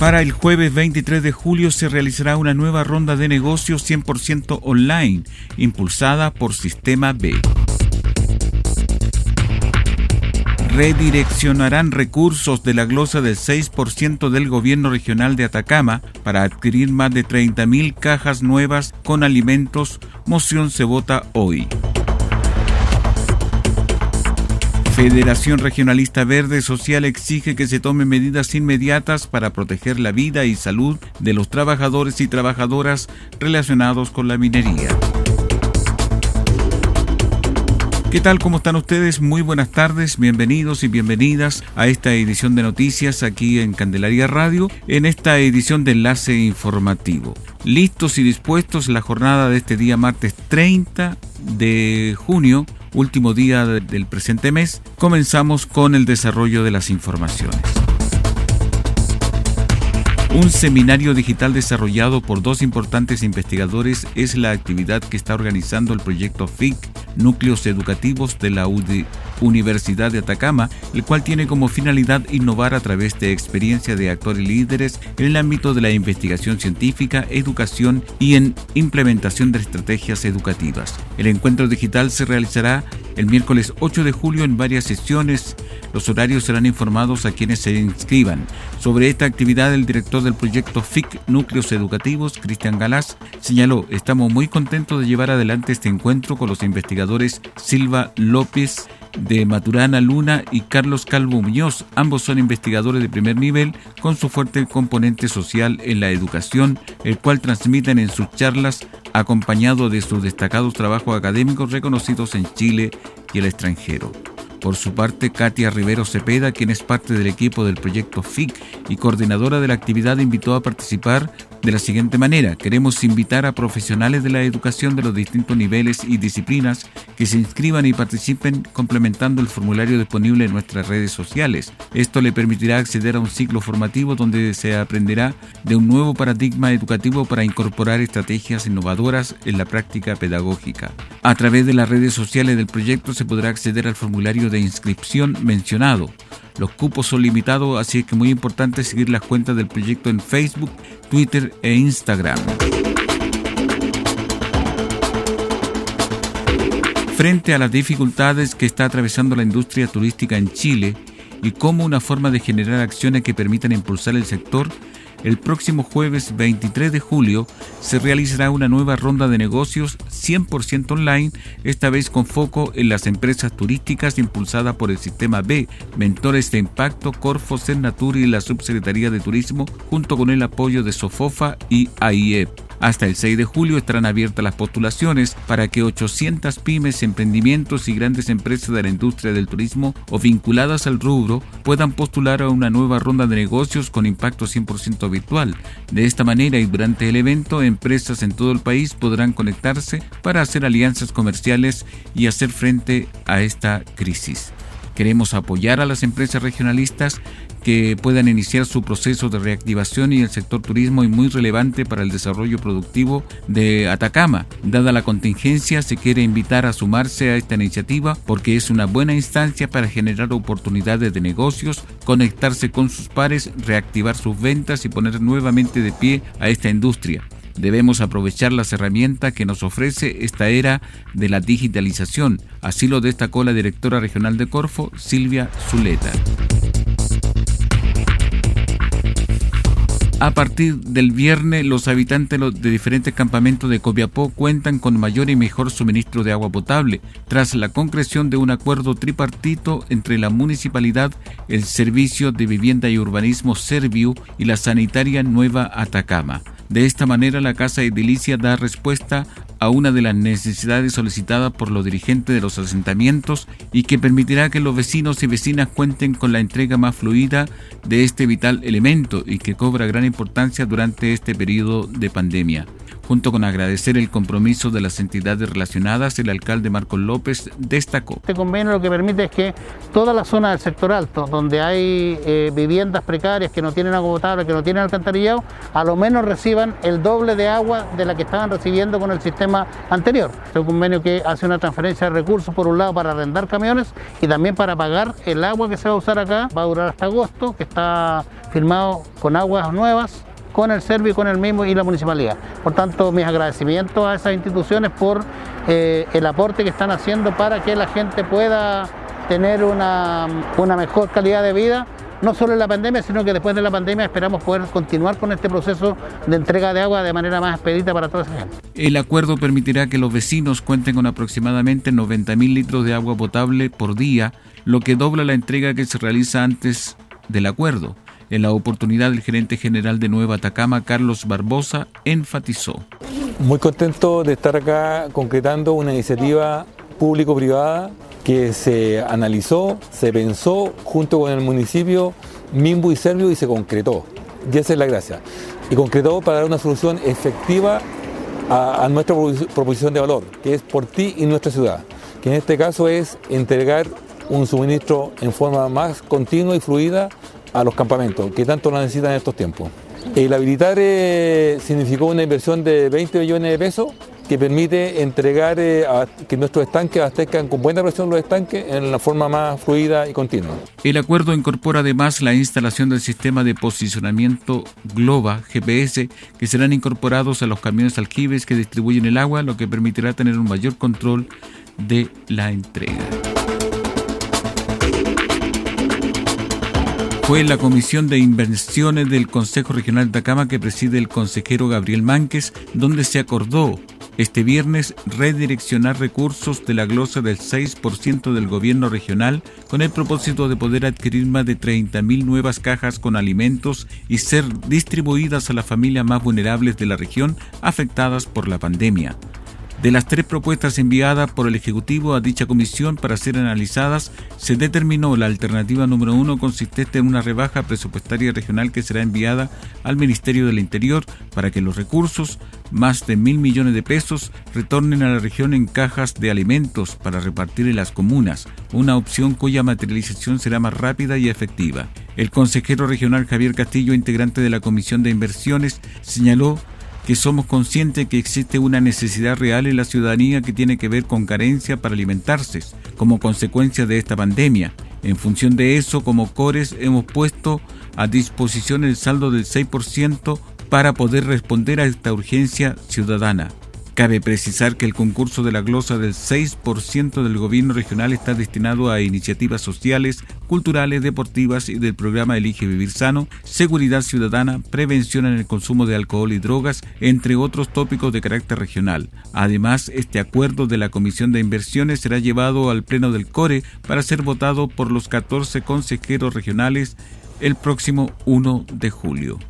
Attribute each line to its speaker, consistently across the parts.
Speaker 1: Para el jueves 23 de julio se realizará una nueva ronda de negocios 100% online, impulsada por Sistema B. Redireccionarán recursos de la glosa del 6% del gobierno regional de Atacama para adquirir más de 30.000 cajas nuevas con alimentos. Moción se vota hoy. Federación Regionalista Verde Social exige que se tomen medidas inmediatas para proteger la vida y salud de los trabajadores y trabajadoras relacionados con la minería. ¿Qué tal? ¿Cómo están ustedes? Muy buenas tardes, bienvenidos y bienvenidas a esta edición de noticias aquí en Candelaria Radio, en esta edición de enlace informativo. Listos y dispuestos la jornada de este día martes 30 de junio último día del presente mes, comenzamos con el desarrollo de las informaciones. Un seminario digital desarrollado por dos importantes investigadores es la actividad que está organizando el proyecto FIC, Núcleos Educativos de la Universidad de Atacama, el cual tiene como finalidad innovar a través de experiencia de actores líderes en el ámbito de la investigación científica, educación y en implementación de estrategias educativas. El encuentro digital se realizará el miércoles 8 de julio en varias sesiones. Los horarios serán informados a quienes se inscriban. Sobre esta actividad, el director del proyecto FIC Núcleos Educativos, Cristian Galás, señaló, estamos muy contentos de llevar adelante este encuentro con los investigadores Silva López, de Maturana Luna y Carlos Calvo Muñoz. Ambos son investigadores de primer nivel con su fuerte componente social en la educación, el cual transmiten en sus charlas acompañado de sus destacados trabajos académicos reconocidos en Chile y el extranjero. Por su parte, Katia Rivero Cepeda, quien es parte del equipo del proyecto FIC y coordinadora de la actividad, invitó a participar de la siguiente manera. Queremos invitar a profesionales de la educación de los distintos niveles y disciplinas que se inscriban y participen complementando el formulario disponible en nuestras redes sociales. Esto le permitirá acceder a un ciclo formativo donde se aprenderá de un nuevo paradigma educativo para incorporar estrategias innovadoras en la práctica pedagógica. A través de las redes sociales del proyecto se podrá acceder al formulario de inscripción mencionado. Los cupos son limitados, así que es muy importante seguir las cuentas del proyecto en Facebook, Twitter e Instagram. Frente a las dificultades que está atravesando la industria turística en Chile y como una forma de generar acciones que permitan impulsar el sector, el próximo jueves 23 de julio se realizará una nueva ronda de negocios 100% online, esta vez con foco en las empresas turísticas impulsada por el Sistema B, Mentores de Impacto, Corfo, Cernatur y la Subsecretaría de Turismo, junto con el apoyo de Sofofa y AIEP. Hasta el 6 de julio estarán abiertas las postulaciones para que 800 pymes, emprendimientos y grandes empresas de la industria del turismo o vinculadas al rubro puedan postular a una nueva ronda de negocios con impacto 100% virtual. De esta manera y durante el evento, empresas en todo el país podrán conectarse para hacer alianzas comerciales y hacer frente a esta crisis. Queremos apoyar a las empresas regionalistas que puedan iniciar su proceso de reactivación y el sector turismo es muy relevante para el desarrollo productivo de Atacama. Dada la contingencia, se quiere invitar a sumarse a esta iniciativa porque es una buena instancia para generar oportunidades de negocios, conectarse con sus pares, reactivar sus ventas y poner nuevamente de pie a esta industria. Debemos aprovechar las herramientas que nos ofrece esta era de la digitalización, así lo destacó la directora regional de Corfo, Silvia Zuleta. A partir del viernes, los habitantes de diferentes campamentos de Copiapó cuentan con mayor y mejor suministro de agua potable, tras la concreción de un acuerdo tripartito entre la municipalidad, el Servicio de Vivienda y Urbanismo Serviu y la Sanitaria Nueva Atacama. De esta manera, la Casa Edilicia da respuesta a una de las necesidades solicitadas por los dirigentes de los asentamientos y que permitirá que los vecinos y vecinas cuenten con la entrega más fluida de este vital elemento y que cobra gran importancia durante este periodo de pandemia. Junto con agradecer el compromiso de las entidades relacionadas, el alcalde Marcos López destacó.
Speaker 2: Este convenio lo que permite es que toda la zona del sector alto, donde hay eh, viviendas precarias que no tienen agua potable, que no tienen alcantarillado, a lo menos reciban el doble de agua de la que estaban recibiendo con el sistema anterior. Este es un convenio que hace una transferencia de recursos, por un lado, para arrendar camiones y también para pagar el agua que se va a usar acá. Va a durar hasta agosto, que está firmado con aguas nuevas con el SERVI, con el mismo y la municipalidad. Por tanto, mis agradecimientos a esas instituciones por eh, el aporte que están haciendo para que la gente pueda tener una, una mejor calidad de vida no solo en la pandemia, sino que después de la pandemia esperamos poder continuar con este proceso de entrega de agua de manera más expedita para toda esa gente.
Speaker 1: El acuerdo permitirá que los vecinos cuenten con aproximadamente 90.000 litros de agua potable por día, lo que dobla la entrega que se realiza antes del acuerdo. En la oportunidad, el gerente general de Nueva Atacama, Carlos Barbosa, enfatizó.
Speaker 3: Muy contento de estar acá concretando una iniciativa público-privada que se analizó, se pensó junto con el municipio Mimbu y Servio y se concretó. Y esa es la gracia. Y concretó para dar una solución efectiva a, a nuestra proposición de valor, que es por ti y nuestra ciudad, que en este caso es entregar un suministro en forma más continua y fluida a los campamentos, que tanto lo necesitan en estos tiempos. El habilitar eh, significó una inversión de 20 millones de pesos que permite entregar eh, que nuestros estanques abastezcan con buena presión los estanques en la forma más fluida y continua.
Speaker 1: El acuerdo incorpora además la instalación del sistema de posicionamiento Globa GPS que serán incorporados a los camiones aljibes que distribuyen el agua, lo que permitirá tener un mayor control de la entrega. Fue la Comisión de Inversiones del Consejo Regional de Atacama que preside el consejero Gabriel Mánquez, donde se acordó este viernes redireccionar recursos de la glosa del 6% del gobierno regional con el propósito de poder adquirir más de 30.000 nuevas cajas con alimentos y ser distribuidas a las familias más vulnerables de la región afectadas por la pandemia. De las tres propuestas enviadas por el Ejecutivo a dicha comisión para ser analizadas, se determinó la alternativa número uno consistente en una rebaja presupuestaria regional que será enviada al Ministerio del Interior para que los recursos, más de mil millones de pesos, retornen a la región en cajas de alimentos para repartir en las comunas, una opción cuya materialización será más rápida y efectiva. El consejero regional Javier Castillo, integrante de la Comisión de Inversiones, señaló que somos conscientes que existe una necesidad real en la ciudadanía que tiene que ver con carencia para alimentarse como consecuencia de esta pandemia. En función de eso, como CORES hemos puesto a disposición el saldo del 6% para poder responder a esta urgencia ciudadana. Cabe precisar que el concurso de la glosa del 6% del gobierno regional está destinado a iniciativas sociales, culturales, deportivas y del programa Elige Vivir Sano, seguridad ciudadana, prevención en el consumo de alcohol y drogas, entre otros tópicos de carácter regional. Además, este acuerdo de la Comisión de Inversiones será llevado al Pleno del CORE para ser votado por los 14 consejeros regionales el próximo 1 de julio.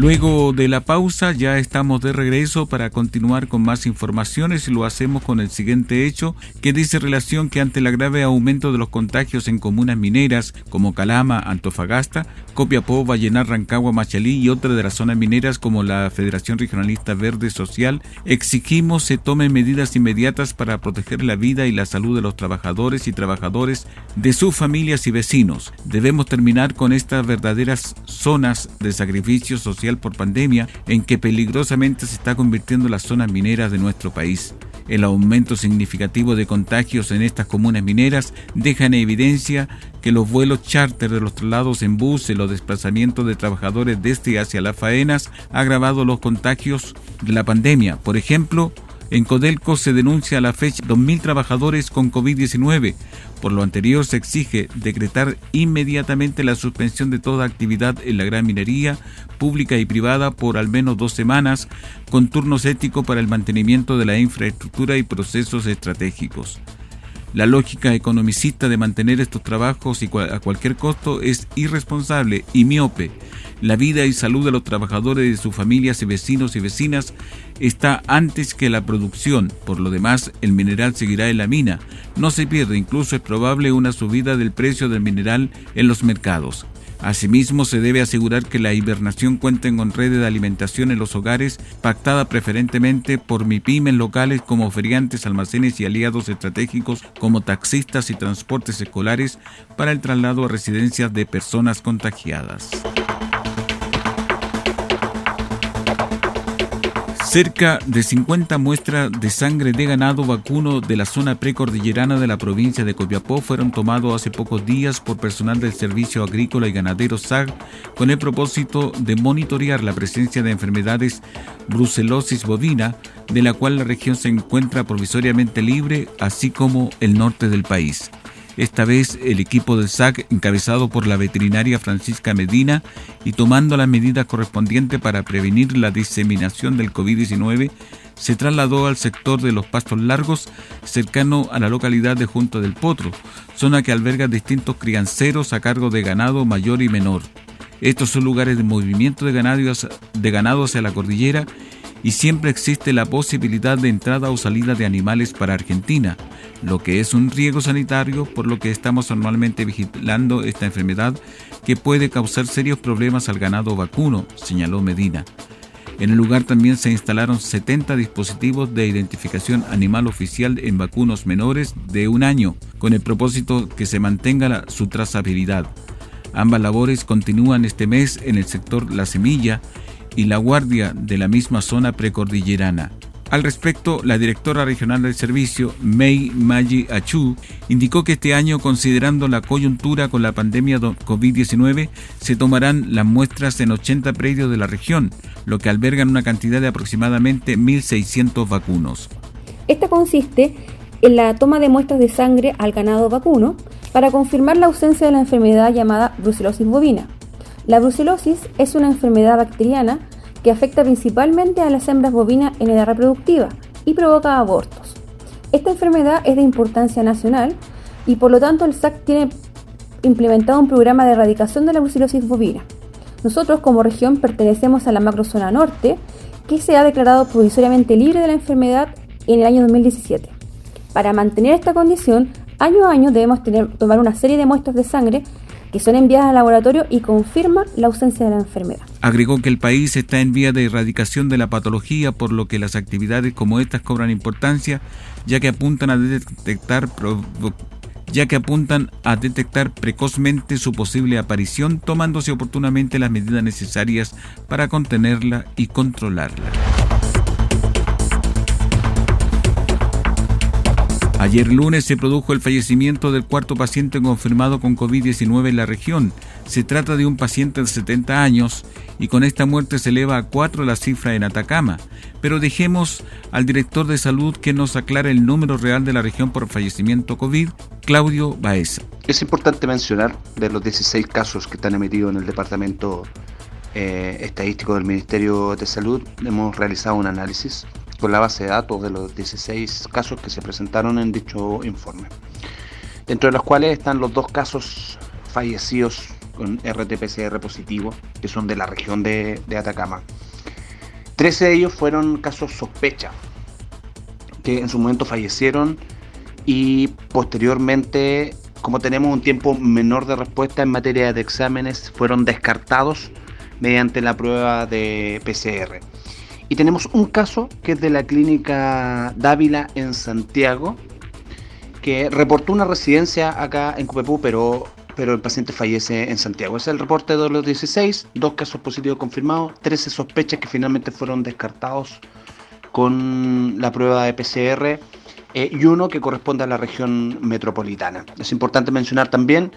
Speaker 1: Luego de la pausa ya estamos de regreso para continuar con más informaciones y lo hacemos con el siguiente hecho que dice relación que ante el grave aumento de los contagios en comunas mineras como Calama, Antofagasta, Copiapó, Vallenar, Rancagua, Machalí y otras de las zonas mineras como la Federación Regionalista Verde Social, exigimos se tomen medidas inmediatas para proteger la vida y la salud de los trabajadores y trabajadores de sus familias y vecinos. Debemos terminar con estas verdaderas zonas de sacrificio social por pandemia en que peligrosamente se está convirtiendo las zonas mineras de nuestro país. El aumento significativo de contagios en estas comunas mineras deja en evidencia que los vuelos charter de los traslados en bus y los desplazamientos de trabajadores desde y hacia las faenas ha agravado los contagios de la pandemia. Por ejemplo, en Codelco se denuncia a la fecha 2.000 trabajadores con COVID-19. Por lo anterior, se exige decretar inmediatamente la suspensión de toda actividad en la gran minería, pública y privada, por al menos dos semanas, con turnos éticos para el mantenimiento de la infraestructura y procesos estratégicos. La lógica economicista de mantener estos trabajos a cualquier costo es irresponsable y miope la vida y salud de los trabajadores y de sus familias y vecinos y vecinas está antes que la producción. Por lo demás, el mineral seguirá en la mina. No se pierde, incluso es probable una subida del precio del mineral en los mercados. Asimismo, se debe asegurar que la hibernación cuente con redes de alimentación en los hogares, pactada preferentemente por MIPIMES locales como feriantes, almacenes y aliados estratégicos como taxistas y transportes escolares para el traslado a residencias de personas contagiadas. Cerca de 50 muestras de sangre de ganado vacuno de la zona precordillerana de la provincia de Copiapó fueron tomados hace pocos días por personal del Servicio Agrícola y Ganadero SAG con el propósito de monitorear la presencia de enfermedades brucelosis bovina, de la cual la región se encuentra provisoriamente libre, así como el norte del país. Esta vez el equipo del SAC, encabezado por la veterinaria Francisca Medina y tomando las medidas correspondientes para prevenir la diseminación del COVID-19, se trasladó al sector de los pastos largos, cercano a la localidad de Junta del Potro, zona que alberga distintos crianceros a cargo de ganado mayor y menor. Estos son lugares de movimiento de ganado, de ganado hacia la cordillera y siempre existe la posibilidad de entrada o salida de animales para Argentina, lo que es un riesgo sanitario por lo que estamos anualmente vigilando esta enfermedad que puede causar serios problemas al ganado vacuno, señaló Medina. En el lugar también se instalaron 70 dispositivos de identificación animal oficial en vacunos menores de un año, con el propósito que se mantenga su trazabilidad. Ambas labores continúan este mes en el sector La Semilla y la guardia de la misma zona precordillerana. Al respecto, la directora regional del servicio, Mei Maji Achu, indicó que este año, considerando la coyuntura con la pandemia COVID-19, se tomarán las muestras en 80 predios de la región, lo que albergan una cantidad de aproximadamente 1.600 vacunos.
Speaker 4: Esta consiste en la toma de muestras de sangre al ganado vacuno para confirmar la ausencia de la enfermedad llamada brucelosis bovina. La brucelosis es una enfermedad bacteriana que afecta principalmente a las hembras bovinas en edad reproductiva y provoca abortos. Esta enfermedad es de importancia nacional y por lo tanto el SAC tiene implementado un programa de erradicación de la brucelosis bovina. Nosotros como región pertenecemos a la macrozona norte que se ha declarado provisoriamente libre de la enfermedad en el año 2017. Para mantener esta condición, año a año debemos tomar una serie de muestras de sangre que son enviadas al laboratorio y confirman la ausencia de la enfermedad.
Speaker 1: Agregó que el país está en vía de erradicación de la patología, por lo que las actividades como estas cobran importancia, ya que apuntan a detectar ya que apuntan a detectar precozmente su posible aparición, tomándose oportunamente las medidas necesarias para contenerla y controlarla. Ayer lunes se produjo el fallecimiento del cuarto paciente confirmado con COVID-19 en la región. Se trata de un paciente de 70 años y con esta muerte se eleva a cuatro la cifra en Atacama. Pero dejemos al director de salud que nos aclare el número real de la región por fallecimiento COVID, Claudio Baeza.
Speaker 5: Es importante mencionar de los 16 casos que están emitidos en el departamento eh, estadístico del Ministerio de Salud, hemos realizado un análisis con la base de datos de los 16 casos que se presentaron en dicho informe, dentro de los cuales están los dos casos fallecidos con RT-PCR positivo, que son de la región de, de Atacama. 13 de ellos fueron casos sospecha, que en su momento fallecieron y posteriormente, como tenemos un tiempo menor de respuesta en materia de exámenes, fueron descartados mediante la prueba de PCR. Y tenemos un caso que es de la clínica Dávila en Santiago, que reportó una residencia acá en Cupepú, pero, pero el paciente fallece en Santiago. Es el reporte de los 16, dos casos positivos confirmados, 13 sospechas que finalmente fueron descartados con la prueba de PCR eh, y uno que corresponde a la región metropolitana. Es importante mencionar también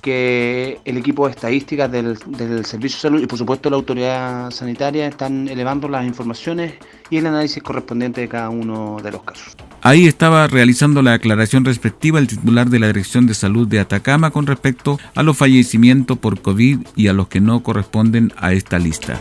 Speaker 5: que el equipo de estadísticas del, Servicio de Salud y por supuesto la autoridad sanitaria están elevando las informaciones y el análisis correspondiente de cada uno de los casos.
Speaker 1: Ahí estaba realizando la aclaración respectiva el titular de la Dirección de Salud de Atacama con respecto a los fallecimientos por COVID y a los que no corresponden a esta lista.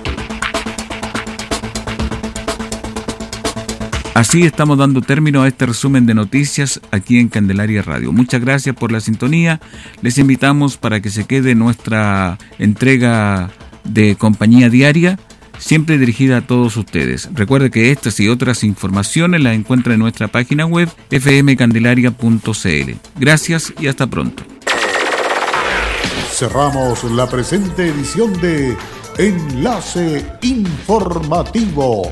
Speaker 1: Así estamos dando término a este resumen de noticias aquí en Candelaria Radio. Muchas gracias por la sintonía. Les invitamos para que se quede nuestra entrega de compañía diaria, siempre dirigida a todos ustedes. Recuerde que estas y otras informaciones las encuentra en nuestra página web fmcandelaria.cl. Gracias y hasta pronto.
Speaker 6: Cerramos la presente edición de Enlace Informativo